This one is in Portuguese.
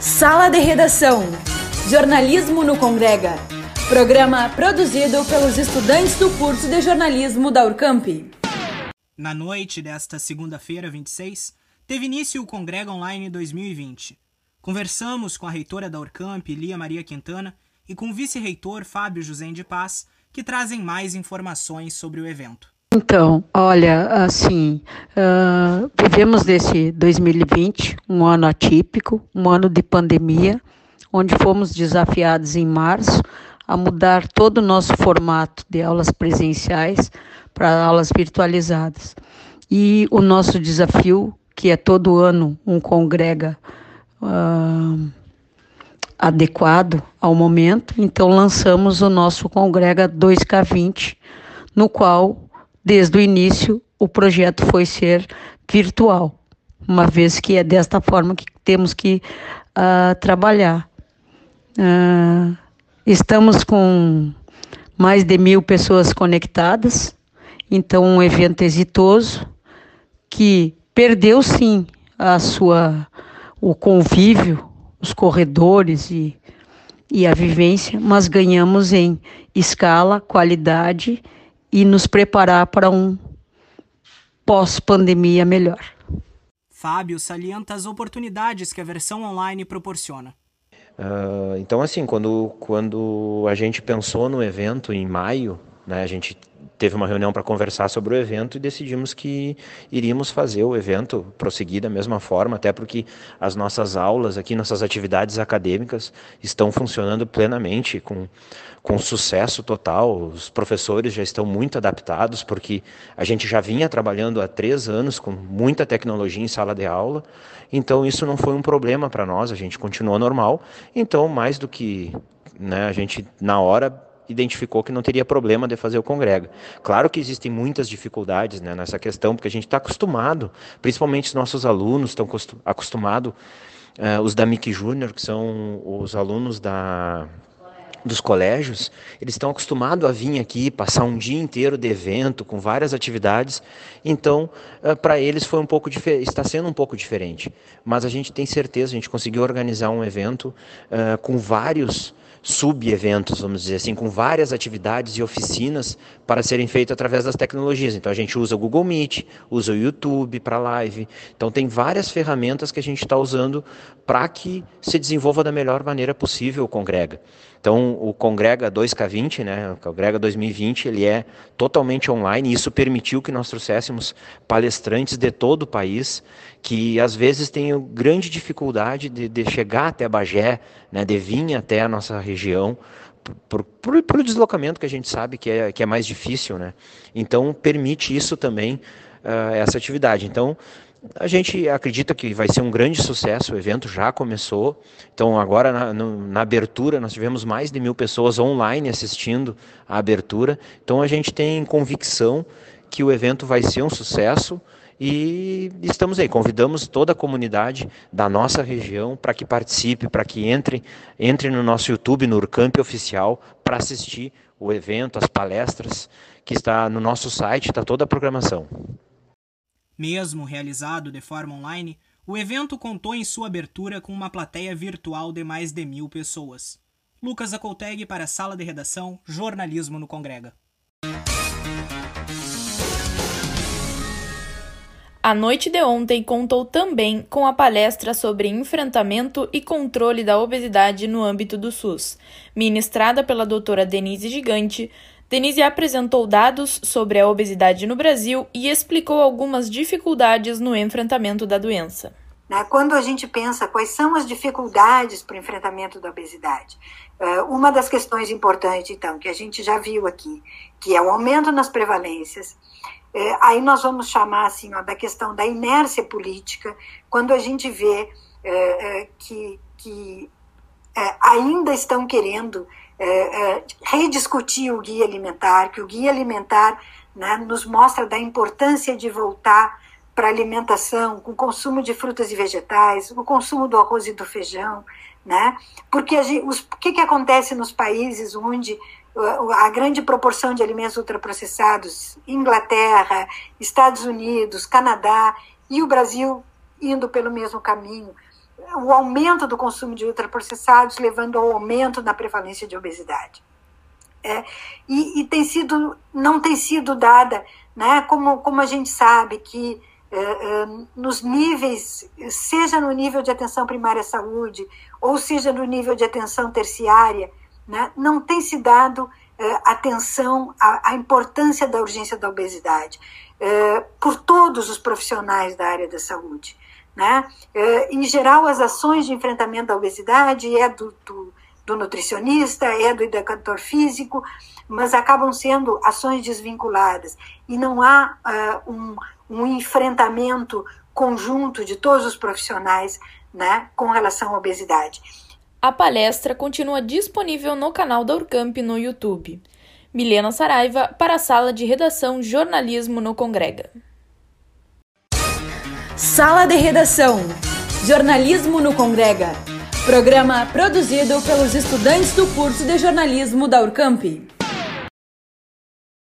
Sala de Redação. Jornalismo no Congrega. Programa produzido pelos estudantes do curso de jornalismo da Urcamp. Na noite desta segunda-feira, 26, teve início o Congrega Online 2020. Conversamos com a reitora da Urcamp, Lia Maria Quintana, e com o vice-reitor Fábio José de Paz, que trazem mais informações sobre o evento. Então, olha, assim, uh, vivemos nesse 2020 um ano atípico, um ano de pandemia, onde fomos desafiados em março a mudar todo o nosso formato de aulas presenciais para aulas virtualizadas. E o nosso desafio, que é todo ano um congrega uh, adequado ao momento, então lançamos o nosso congrega 2K20, no qual desde o início, o projeto foi ser virtual, uma vez que é desta forma que temos que uh, trabalhar. Uh, estamos com mais de mil pessoas conectadas, então um evento exitoso que perdeu sim a sua o convívio, os corredores e, e a vivência, mas ganhamos em escala, qualidade e nos preparar para um pós-pandemia melhor. Fábio salienta as oportunidades que a versão online proporciona. Uh, então, assim, quando, quando a gente pensou no evento em maio, né, a gente teve uma reunião para conversar sobre o evento e decidimos que iríamos fazer o evento prosseguir da mesma forma, até porque as nossas aulas aqui, nossas atividades acadêmicas estão funcionando plenamente com com sucesso total. Os professores já estão muito adaptados, porque a gente já vinha trabalhando há três anos com muita tecnologia em sala de aula, então isso não foi um problema para nós, a gente continuou normal. Então, mais do que né, a gente, na hora, identificou que não teria problema de fazer o congrega. Claro que existem muitas dificuldades né, nessa questão, porque a gente está acostumado, principalmente os nossos alunos estão acostumados, uh, os da MIC Júnior, que são os alunos da dos colégios, eles estão acostumados a vir aqui, passar um dia inteiro de evento, com várias atividades, então eh, para eles foi um pouco está sendo um pouco diferente. Mas a gente tem certeza, a gente conseguiu organizar um evento uh, com vários sub-eventos, vamos dizer assim, com várias atividades e oficinas para serem feitas através das tecnologias. Então a gente usa o Google Meet, usa o YouTube para live. Então tem várias ferramentas que a gente está usando para que se desenvolva da melhor maneira possível o Congrega. Então o Congrega 2K20, né, o Congrega 2020, ele é totalmente online e isso permitiu que nós trouxéssemos palestrantes de todo o país que às vezes têm grande dificuldade de, de chegar até Bagé, né, de vir até a nossa região, por, por, por deslocamento que a gente sabe que é, que é mais difícil. Né? Então, permite isso também, uh, essa atividade. Então, a gente acredita que vai ser um grande sucesso, o evento já começou. Então, agora na, no, na, abertura, nós tivemos mais de mil pessoas online assistindo a abertura. Então, a gente tem convicção que o evento vai ser um sucesso. E estamos aí, convidamos toda a comunidade da nossa região para que participe, para que entre, entre no nosso YouTube, no Urcamp Oficial, para assistir o evento, as palestras, que está no nosso site, está toda a programação. Mesmo realizado de forma online, o evento contou em sua abertura com uma plateia virtual de mais de mil pessoas. Lucas Acolteg para a Sala de Redação, Jornalismo no Congrega. A noite de ontem contou também com a palestra sobre enfrentamento e controle da obesidade no âmbito do SUS, ministrada pela doutora Denise Gigante. Denise apresentou dados sobre a obesidade no Brasil e explicou algumas dificuldades no enfrentamento da doença. Né, quando a gente pensa quais são as dificuldades para o enfrentamento da obesidade, eh, uma das questões importantes, então, que a gente já viu aqui, que é o aumento nas prevalências, é, aí nós vamos chamar assim ó, da questão da inércia política, quando a gente vê é, que, que ainda estão querendo é, é, rediscutir o guia alimentar, que o guia alimentar né, nos mostra da importância de voltar para a alimentação com consumo de frutas e vegetais, o consumo do arroz e do feijão, né? Porque gente, os, o que, que acontece nos países onde a grande proporção de alimentos ultraprocessados, Inglaterra, Estados Unidos, Canadá e o Brasil indo pelo mesmo caminho. O aumento do consumo de ultraprocessados, levando ao aumento na prevalência de obesidade. É, e, e, tem sido, não tem sido dada, né, como, como a gente sabe que é, é, nos níveis, seja no nível de atenção primária à saúde, ou seja no nível de atenção terciária, né, não tem se dado é, atenção à, à, importância da urgência da obesidade é, por todos os profissionais da área da saúde. Né? É, em geral, as ações de enfrentamento da obesidade é do, do, do nutricionista, é do educador físico, mas acabam sendo ações desvinculadas e não há uh, um, um enfrentamento conjunto de todos os profissionais né, com relação à obesidade. A palestra continua disponível no canal da Urcamp no YouTube. Milena Saraiva, para a Sala de Redação Jornalismo no Congrega. Sala de Redação. Jornalismo no Congrega. Programa produzido pelos estudantes do curso de jornalismo da Urcamp.